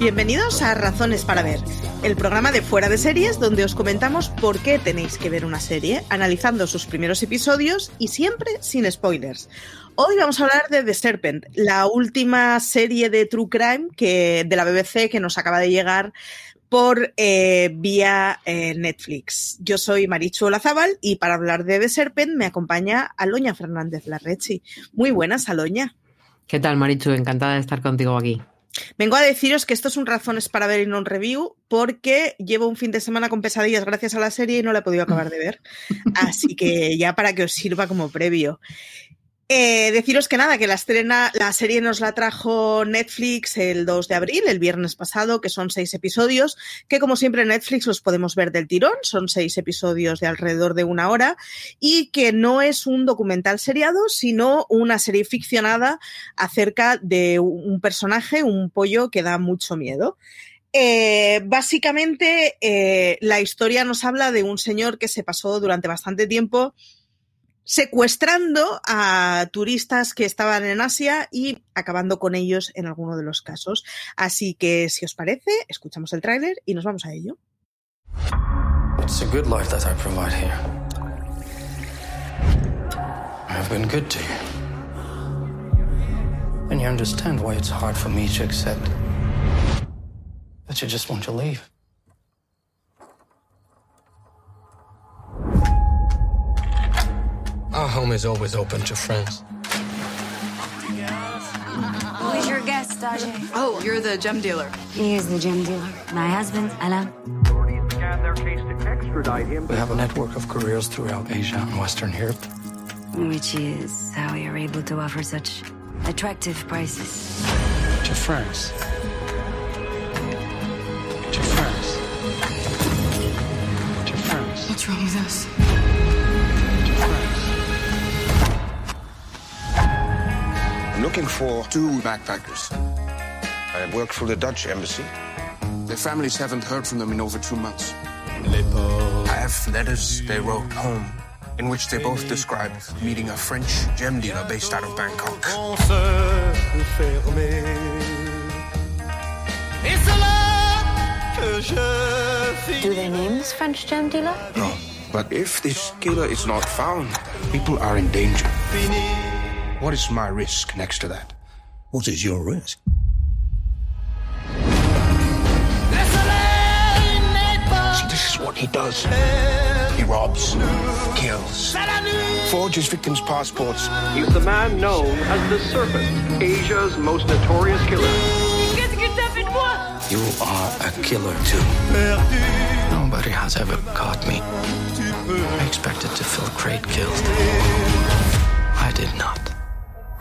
Bienvenidos a Razones para Ver, el programa de fuera de series donde os comentamos por qué tenéis que ver una serie, analizando sus primeros episodios y siempre sin spoilers. Hoy vamos a hablar de The Serpent, la última serie de True Crime que, de la BBC que nos acaba de llegar por eh, vía eh, Netflix. Yo soy Marichu Olazábal y para hablar de The Serpent me acompaña Aloña Fernández Larrechi. Muy buenas, Aloña. ¿Qué tal, Marichu? Encantada de estar contigo aquí. Vengo a deciros que esto es un razones para ver y no un review, porque llevo un fin de semana con pesadillas gracias a la serie y no la he podido acabar de ver. Así que ya para que os sirva como previo. Eh, deciros que nada, que la estrena, la serie nos la trajo Netflix el 2 de abril, el viernes pasado, que son seis episodios, que como siempre en Netflix los podemos ver del tirón, son seis episodios de alrededor de una hora, y que no es un documental seriado, sino una serie ficcionada acerca de un personaje, un pollo que da mucho miedo. Eh, básicamente, eh, la historia nos habla de un señor que se pasó durante bastante tiempo secuestrando a turistas que estaban en Asia y acabando con ellos en alguno de los casos. Así que, si os parece, escuchamos el tráiler y nos vamos a ello. It's a good life that I provide here. I have been good to you. And you understand why it's hard for me to accept that you just want to leave. Home is always open to friends. Who is your guest, Ajay? Oh, you're the gem dealer. He is the gem dealer. My husband, Alain. We have a network of couriers throughout Asia and Western Europe. Which is how you're able to offer such attractive prices. To France. To France. To France. What's wrong with us? I'm looking for two backpackers. I work for the Dutch embassy. Their families haven't heard from them in over two months. I have letters they wrote home in which they both describe meeting a French gem dealer based out of Bangkok. Do they name this French gem dealer? No, but if this killer is not found, people are in danger. What is my risk next to that? What is your risk? See, this is what he does. He robs, kills, forges victims' passports. He's the man known as the Serpent, Asia's most notorious killer. You are a killer too. Nobody has ever caught me. I expected to feel great guilt. I did not.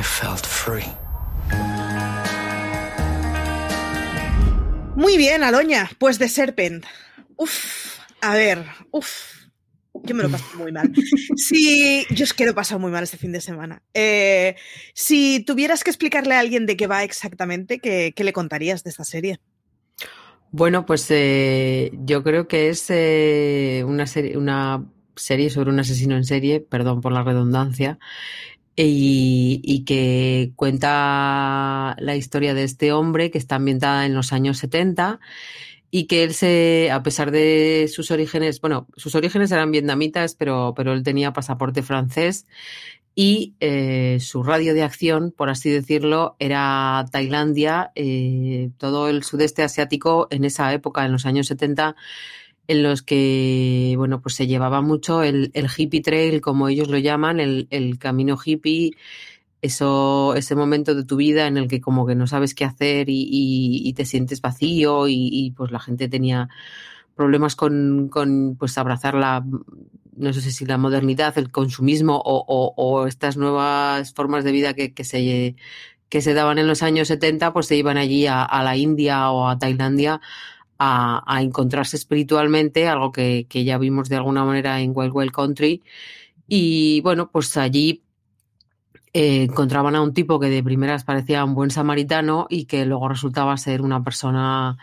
I felt free. Muy bien, Aloña, pues de Serpent. Uf, a ver, uf. Yo me lo paso muy mal. Si, yo es que lo he pasado muy mal este fin de semana. Eh, si tuvieras que explicarle a alguien de qué va exactamente, ¿qué, qué le contarías de esta serie? Bueno, pues eh, yo creo que es eh, una, serie, una serie sobre un asesino en serie, perdón por la redundancia, y, que cuenta la historia de este hombre que está ambientada en los años 70 y que él se, a pesar de sus orígenes, bueno, sus orígenes eran vietnamitas, pero, pero él tenía pasaporte francés y eh, su radio de acción, por así decirlo, era Tailandia, eh, todo el sudeste asiático en esa época, en los años 70, en los que, bueno, pues se llevaba mucho el, el hippie trail, como ellos lo llaman, el, el, camino hippie, eso, ese momento de tu vida en el que como que no sabes qué hacer y, y, y te sientes vacío y, pues la gente tenía problemas con, con pues abrazar la, no sé si la modernidad, el consumismo o, o, o estas nuevas formas de vida que, que, se, que se daban en los años 70, pues se iban allí a, a la India o a Tailandia a, a encontrarse espiritualmente, algo que, que, ya vimos de alguna manera en Wild Wild Country. Y bueno, pues allí eh, encontraban a un tipo que de primeras parecía un buen samaritano y que luego resultaba ser una persona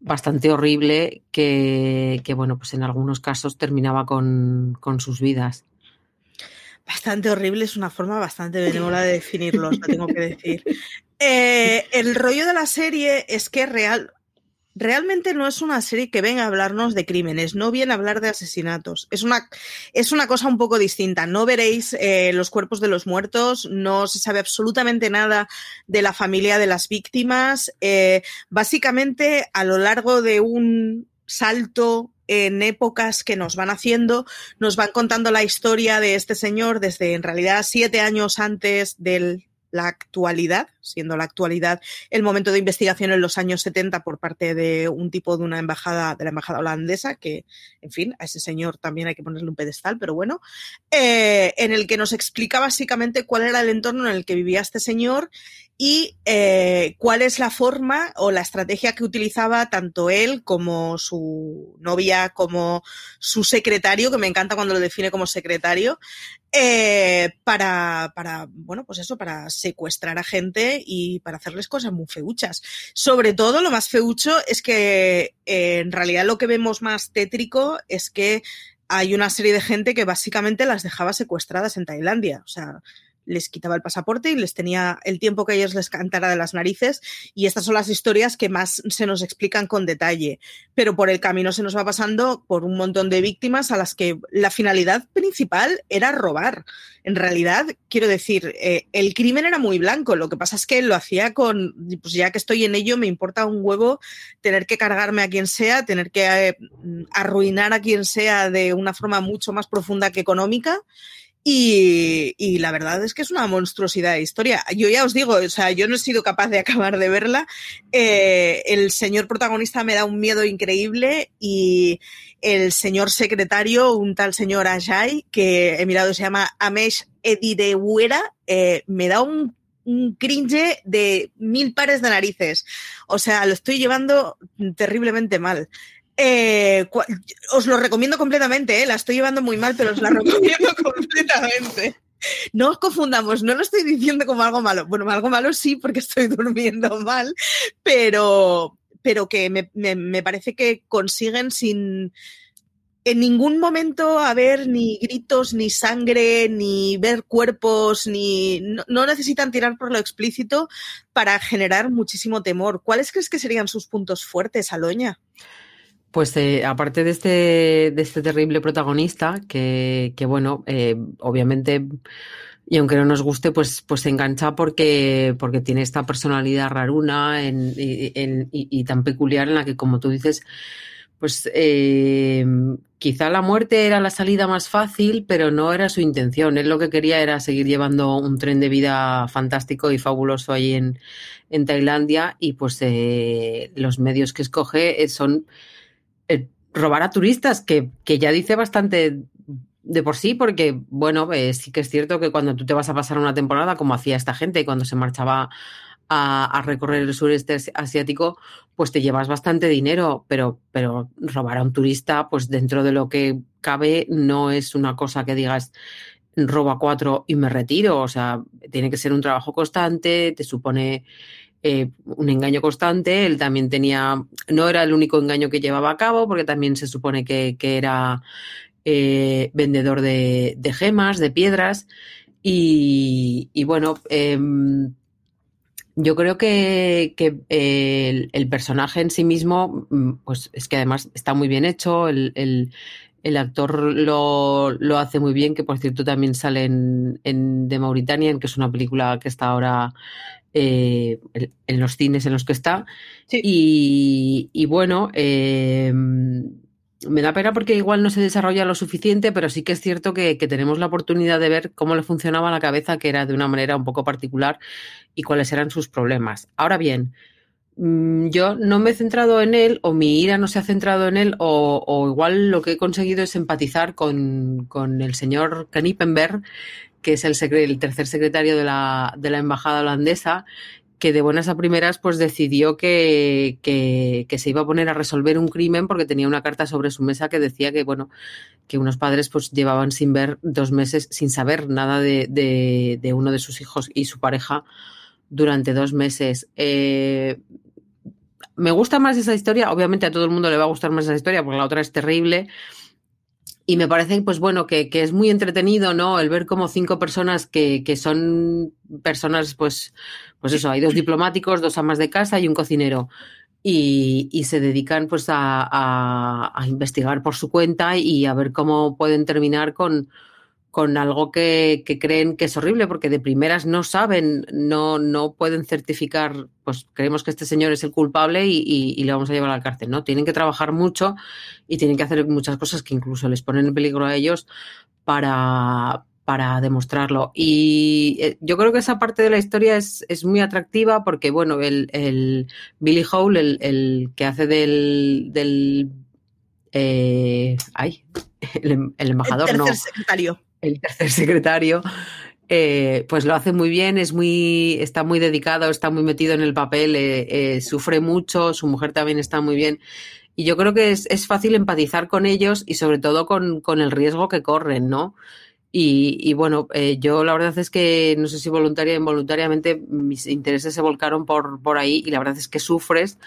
bastante horrible que, que, bueno, pues en algunos casos terminaba con, con, sus vidas. Bastante horrible es una forma bastante benévola de definirlos, lo tengo que decir. Eh, el rollo de la serie es que real, realmente no es una serie que venga a hablarnos de crímenes, no viene a hablar de asesinatos. Es una, es una cosa un poco distinta. No veréis eh, los cuerpos de los muertos, no se sabe absolutamente nada de la familia de las víctimas. Eh, básicamente, a lo largo de un salto en épocas que nos van haciendo, nos van contando la historia de este señor desde en realidad siete años antes del la actualidad, siendo la actualidad el momento de investigación en los años 70 por parte de un tipo de una embajada, de la embajada holandesa, que, en fin, a ese señor también hay que ponerle un pedestal, pero bueno, eh, en el que nos explica básicamente cuál era el entorno en el que vivía este señor y eh, cuál es la forma o la estrategia que utilizaba tanto él como su novia, como su secretario, que me encanta cuando lo define como secretario, eh, para, para, bueno, pues eso, para secuestrar a gente y para hacerles cosas muy feuchas. Sobre todo, lo más feucho es que eh, en realidad lo que vemos más tétrico es que hay una serie de gente que básicamente las dejaba secuestradas en Tailandia. O sea, les quitaba el pasaporte y les tenía el tiempo que ellos les cantara de las narices. Y estas son las historias que más se nos explican con detalle. Pero por el camino se nos va pasando por un montón de víctimas a las que la finalidad principal era robar. En realidad, quiero decir, eh, el crimen era muy blanco. Lo que pasa es que lo hacía con, pues ya que estoy en ello, me importa un huevo tener que cargarme a quien sea, tener que eh, arruinar a quien sea de una forma mucho más profunda que económica. Y, la verdad es que es una monstruosidad de historia. Yo ya os digo, o sea, yo no he sido capaz de acabar de verla. Eh, el señor protagonista me da un miedo increíble y el señor secretario, un tal señor Ajay, que he mirado, se llama Amesh Edidewera, eh, me da un un cringe de mil pares de narices. O sea, lo estoy llevando terriblemente mal. Eh, os lo recomiendo completamente, ¿eh? la estoy llevando muy mal, pero os la recomiendo completamente. No os confundamos, no lo estoy diciendo como algo malo. Bueno, algo malo sí, porque estoy durmiendo mal, pero, pero que me, me parece que consiguen sin en ningún momento haber ni gritos, ni sangre, ni ver cuerpos, ni no, no, necesitan tirar por lo explícito para generar muchísimo temor. ¿Cuáles crees que serían sus puntos fuertes, Aloña? Pues eh, aparte de este, de este terrible protagonista, que, que bueno, eh, obviamente, y aunque no nos guste, pues, pues se engancha porque, porque tiene esta personalidad raruna y, y, tan peculiar en la que, como tú dices, pues eh, quizá la muerte era la salida más fácil, pero no era su intención. Él lo que quería era seguir llevando un tren de vida fantástico y fabuloso ahí en, en Tailandia y pues eh, los medios que escoge son eh, robar a turistas, que, que, ya dice bastante de por sí, porque, bueno, eh, sí que es cierto que cuando tú te vas a pasar una temporada, como hacía esta gente cuando se marchaba a, recorrer el sureste asiático, pues te llevas bastante dinero, pero, pero robar a un turista, pues dentro de lo que cabe, no es una cosa que digas roba cuatro y me retiro. O sea, tiene que ser un trabajo constante, te supone eh, un engaño constante. Él también tenía, no era el único engaño que llevaba a cabo, porque también se supone que, que era eh, vendedor de, de, gemas, de piedras. Y, bueno, eh, yo creo que, que el, el, personaje en sí mismo, mm, pues es que además está muy bien hecho. El, el, actor lo, lo, hace muy bien, que por cierto también sale en, The Mauritanian, que es una película que está ahora eh, en los cines en los que está. Sí. Y, y, bueno, eh, me da pena porque igual no se desarrolla lo suficiente, pero sí que es cierto que, que, tenemos la oportunidad de ver cómo le funcionaba la cabeza, que era de una manera un poco particular, y cuáles eran sus problemas. Ahora bien, mm, yo no me he centrado en él, o mi ira no se ha centrado en él, o, o igual lo que he conseguido es empatizar con, con el señor Kanipenberg, que es el, el tercer secretario de la, de la, embajada holandesa, que de buenas a primeras pues decidió que, que, se iba a poner a resolver un crimen porque tenía una carta sobre su mesa que decía que bueno que unos padres pues llevaban sin ver dos meses sin saber nada de, de, de uno de sus hijos y su pareja durante dos meses. Eh, me gusta más esa historia, obviamente a todo el mundo le va a gustar más esa historia porque la otra es terrible y me parece, pues bueno, que, que, es muy entretenido, ¿no? El ver como cinco personas que, que son personas, pues, pues eso, hay dos diplomáticos, dos amas de casa y un cocinero. y, y se dedican pues a, a, a, investigar por su cuenta y a ver cómo pueden terminar con, con algo que, creen que es horrible, porque de primeras no saben, no, no pueden certificar, pues creemos que este señor es el culpable y, y, y, le vamos a llevar a la cárcel, ¿no? Tienen que trabajar mucho y tienen que hacer muchas cosas que incluso les ponen en peligro a ellos para, para demostrarlo. Y eh, yo creo que esa parte de la historia es, es muy atractiva porque, bueno, el, el Billy Hole, el, el, que hace del, del eh, ay, el, el embajador, el tercer no. secretario el tercer secretario, eh, pues lo hace muy bien, es muy, está muy dedicado, está muy metido en el papel, eh, eh, sufre mucho, su mujer también está muy bien. Y yo creo que es, es fácil empatizar con ellos y sobre todo con, con el riesgo que corren, ¿no? Y, y bueno, eh, yo la verdad es que no sé si voluntaria o involuntariamente mis intereses se volcaron por, por ahí y la verdad es que sufres,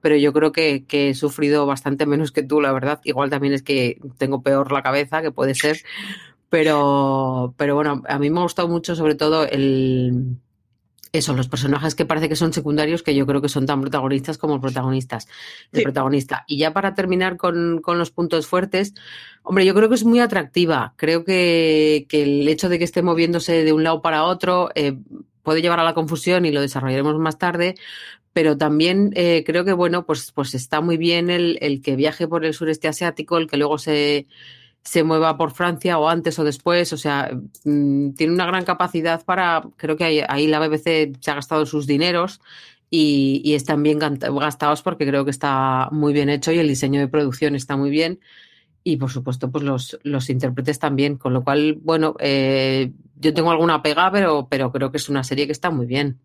pero yo creo que, que, he sufrido bastante menos que tú, la verdad. Igual también es que tengo peor la cabeza, que puede ser, pero, pero bueno, a mí me ha gustado mucho sobre todo el, eso, los personajes que parece que son secundarios, que yo creo que son tan protagonistas como protagonistas, el sí. protagonista. Y ya para terminar con, con, los puntos fuertes, hombre, yo creo que es muy atractiva. Creo que, que el hecho de que esté moviéndose de un lado para otro eh, puede llevar a la confusión y lo desarrollaremos más tarde. Pero también eh, creo que, bueno, pues, pues está muy bien el, el que viaje por el sureste asiático, el que luego se, se mueva por Francia o antes o después, o sea, mmm, tiene una gran capacidad para, creo que ahí, ahí, la BBC se ha gastado sus dineros y, y, están bien gastados porque creo que está muy bien hecho y el diseño de producción está muy bien y por supuesto pues los, los intérpretes también, con lo cual, bueno, eh, yo tengo alguna pega, pero, pero creo que es una serie que está muy bien.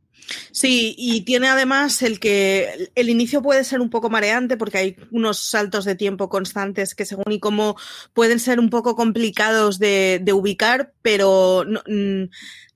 Sí, y tiene además el que el inicio puede ser un poco mareante porque hay unos saltos de tiempo constantes que según y cómo pueden ser un poco complicados de, de ubicar, pero no,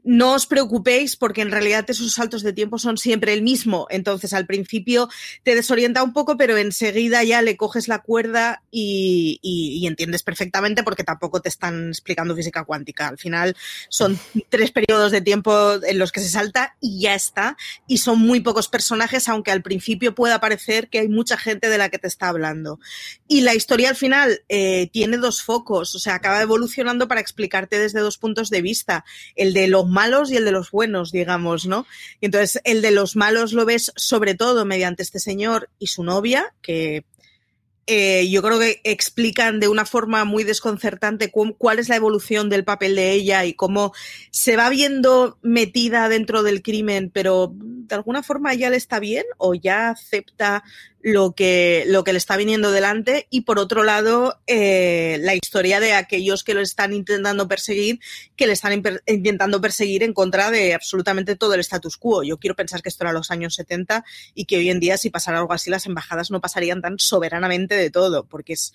no os preocupéis porque en realidad esos saltos de tiempo son siempre el mismo. Entonces al principio te desorienta un poco, pero enseguida ya le coges la cuerda y, y, y, entiendes perfectamente porque tampoco te están explicando física cuántica. Al final son tres periodos de tiempo en los que se salta y ya está. Y son muy pocos personajes, aunque al principio pueda parecer que hay mucha gente de la que te está hablando. Y la historia al final eh, tiene dos focos, o sea, acaba evolucionando para explicarte desde dos puntos de vista. El de los malos y el de los buenos, digamos, ¿no? Y entonces el de los malos lo ves sobre todo mediante este señor y su novia, que eh, yo creo que explican de una forma muy desconcertante cuál es la evolución del papel de ella y cómo se va viendo metida dentro del crimen, pero de alguna forma ya le está bien o ya acepta lo que, lo que le está viniendo delante y por otro lado eh, la historia de aquellos que lo están intentando perseguir, que le están intentando perseguir en contra de absolutamente todo el status quo. Yo quiero pensar que esto era los años 70 y que hoy en día si pasara algo así las embajadas no pasarían tan soberanamente de todo, porque es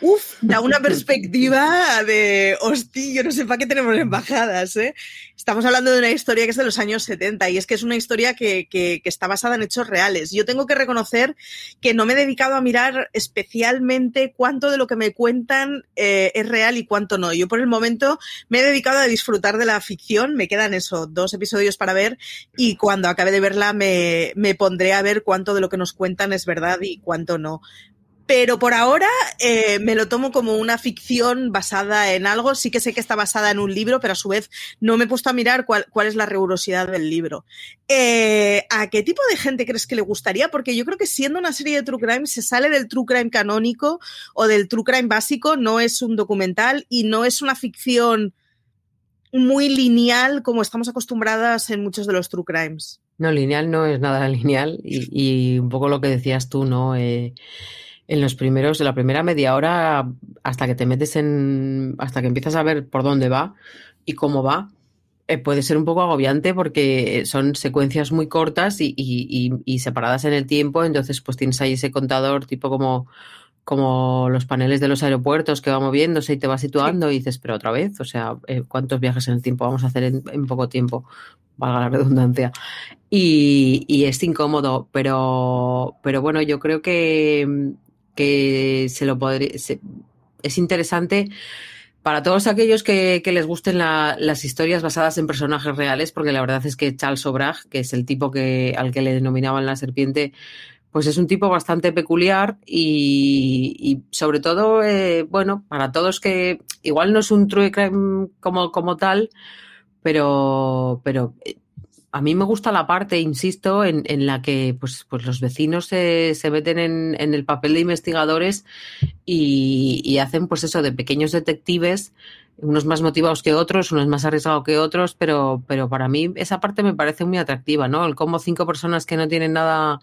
Uf, da una perspectiva de, hostia, yo no sé para qué tenemos embajadas, ¿eh? Estamos hablando de una historia que es de los años 70 y es que es una historia que, está basada en hechos reales. Yo tengo que reconocer que no me he dedicado a mirar especialmente cuánto de lo que me cuentan eh, es real y cuánto no. Yo por el momento me he dedicado a disfrutar de la ficción, me quedan eso, dos episodios para ver y cuando acabe de verla me pondré a ver cuánto de lo que nos cuentan es verdad y cuánto no pero por ahora eh, me lo tomo como una ficción basada en algo. Sí que sé que está basada en un libro, pero a su vez no me he puesto a mirar cuál, es la rigurosidad del libro. Eh, ¿A qué tipo de gente crees que le gustaría? Porque yo creo que siendo una serie de True Crime se sale del True Crime canónico o del True Crime básico, no es un documental y no es una ficción muy lineal como estamos acostumbradas en muchos de los True Crimes. No, lineal no es nada lineal y, y un poco lo que decías tú, ¿no? Eh en los primeros, en la primera media hora, hasta que te metes en, hasta que empiezas a ver por dónde va y cómo va, eh, puede ser un poco agobiante porque son secuencias muy cortas y, y, y, y, separadas en el tiempo, entonces pues tienes ahí ese contador tipo como, como los paneles de los aeropuertos que va moviéndose y te va situando sí. y dices, pero otra vez, o sea, eh, ¿cuántos viajes en el tiempo vamos a hacer en, en poco tiempo? Valga la redundancia. Y, y es incómodo, pero, pero bueno, yo creo que que se lo podría. Se, es interesante para todos aquellos que, que les gusten la, las historias basadas en personajes reales, porque la verdad es que Charles O'Brag, que es el tipo que, al que le denominaban la serpiente, pues es un tipo bastante peculiar y, sobre todo, eh, bueno, para todos que igual no es un true crime como, como tal, pero, pero a mí me gusta la parte, insisto, en, la que pues, pues los vecinos se, se meten en, en, el papel de investigadores y, y, hacen pues eso de pequeños detectives, unos más motivados que otros, unos más arriesgados que otros, pero, pero para mí esa parte me parece muy atractiva, ¿no? El cómo cinco personas que no tienen nada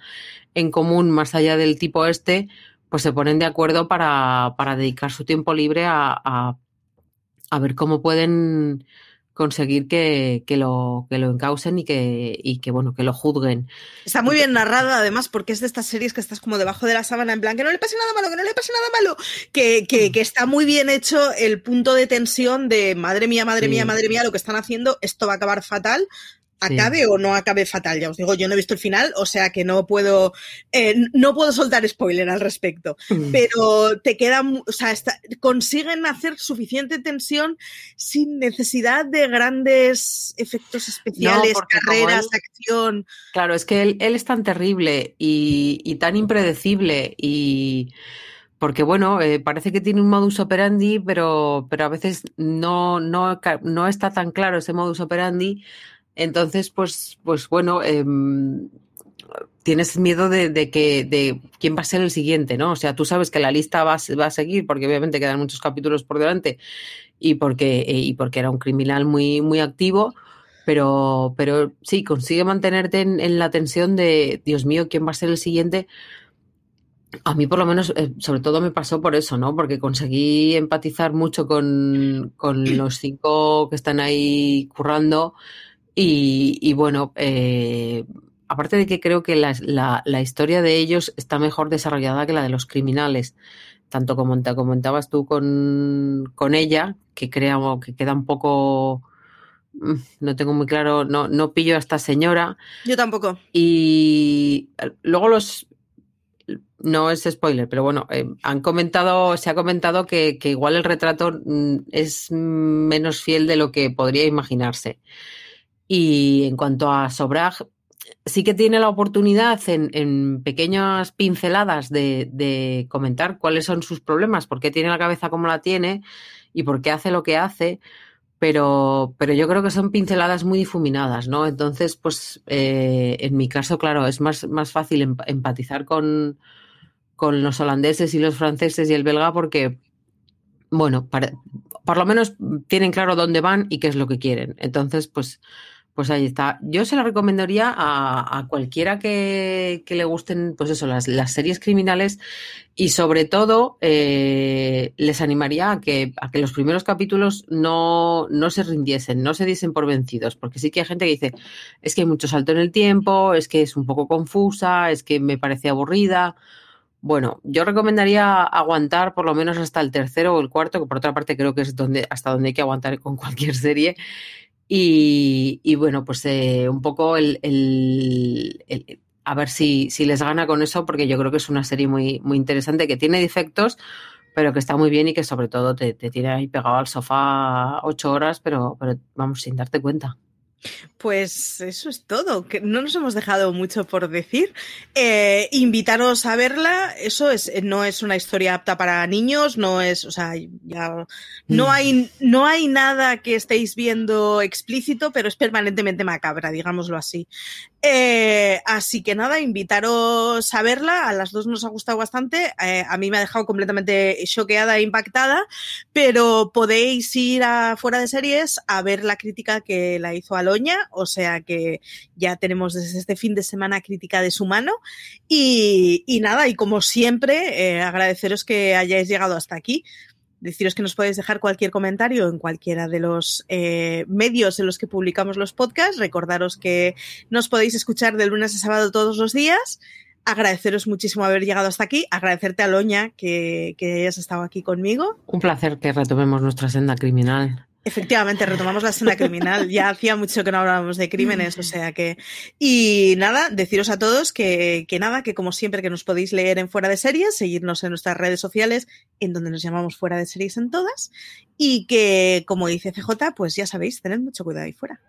en común más allá del tipo este, pues se ponen de acuerdo para, para dedicar su tiempo libre a, a, a ver cómo pueden conseguir que, que, lo, que lo encausen y que, y que, bueno, que lo juzguen. Está muy bien narrada, además, porque es de estas series que estás como debajo de la sábana, en plan, que no le pase nada malo, que no le pase nada malo, que, que, que está muy bien hecho el punto de tensión de, madre mía, madre mía, madre mía, lo que están haciendo, esto va a acabar fatal, acabe sí. o no acabe fatal. Ya os digo, yo no he visto el final, o sea que no puedo, eh, no puedo soltar spoiler al respecto. Mm. Pero te queda, o sea, está, consiguen hacer suficiente tensión sin necesidad de grandes efectos especiales, no, carreras, él, acción. Claro, es que él, él es tan terrible y, y tan impredecible y porque bueno, eh, parece que tiene un modus operandi, pero, pero a veces no, no, no está tan claro ese modus operandi entonces, pues, pues bueno, eh, tienes miedo de, que de quién va a ser el siguiente, ¿no? O sea, tú sabes que la lista va, a seguir porque obviamente quedan muchos capítulos por delante y porque, eh, y porque era un criminal muy, muy activo. Pero, pero sí, consigue mantenerte en, en, la tensión de, Dios mío, ¿quién va a ser el siguiente? A mí por lo menos, eh, sobre todo me pasó por eso, ¿no? Porque conseguí empatizar mucho con, con los cinco que están ahí currando. Y, y bueno, eh, aparte de que creo que la, la, la, historia de ellos está mejor desarrollada que la de los criminales, tanto como te comentabas tú con, con ella, que creo que queda un poco mm, no tengo muy claro, no, no pillo a esta señora. Yo tampoco. Y luego los no es spoiler, pero bueno, eh, han comentado, se ha comentado que, que, igual el retrato mm, es menos fiel de lo que podría imaginarse. Y en cuanto a Sobrag, sí que tiene la oportunidad en, en pequeñas pinceladas de, de, comentar cuáles son sus problemas, por qué tiene la cabeza como la tiene y por qué hace lo que hace, pero, pero yo creo que son pinceladas muy difuminadas, ¿no? Entonces, pues eh, en mi caso, claro, es más, más fácil em, empatizar con, con los holandeses y los franceses y el belga porque, bueno, para, por lo menos tienen claro dónde van y qué es lo que quieren. Entonces, pues pues ahí está. Yo se la recomendaría a, a cualquiera que, que, le gusten, pues eso, las, las series criminales y sobre todo eh, les animaría a que, a que los primeros capítulos no, no se rindiesen, no se diesen por vencidos, porque sí que hay gente que dice, es que hay mucho salto en el tiempo, es que es un poco confusa, es que me parece aburrida. Bueno, yo recomendaría aguantar por lo menos hasta el tercero o el cuarto, que por otra parte creo que es donde, hasta donde hay que aguantar con cualquier serie. Y, y bueno, pues eh, un poco el, el, a ver si, si les gana con eso, porque yo creo que es una serie muy, muy interesante, que tiene defectos, pero que está muy bien y que sobre todo te, te tiene ahí pegado al sofá ocho horas, pero, pero vamos, sin darte cuenta. Pues eso es todo, que no nos hemos dejado mucho por decir. Eh, invitaros a verla, eso es, no es una historia apta para niños, no es, o sea, ya, no hay, no hay nada que estéis viendo explícito, pero es permanentemente macabra, digámoslo así. Eh, así que nada, invitaros a verla, a las dos nos ha gustado bastante, eh, a mí me ha dejado completamente choqueada e impactada, pero podéis ir a fuera de series a ver la crítica que la hizo O sea que ya tenemos desde este fin de semana crítica de su mano, y, y nada, y como siempre, eh, agradeceros que hayáis llegado hasta aquí deciros que nos podéis dejar cualquier comentario en cualquiera de los eh, medios en los que publicamos los podcasts. Recordaros que nos podéis escuchar de lunes a sábado todos los días. Agradeceros muchísimo haber llegado hasta aquí. Agradecerte a Loña que, que hayas estado aquí conmigo. Un placer que retomemos nuestra senda criminal. Efectivamente, retomamos la escena criminal. Ya hacía mucho que no hablábamos de crímenes, o sea que. Y nada, deciros a todos que, que, nada, que como siempre que nos podéis leer en Fuera de Series, seguirnos en nuestras redes sociales, en donde nos llamamos Fuera de Series en todas, y que, como dice CJ, pues ya sabéis, tened mucho cuidado ahí fuera.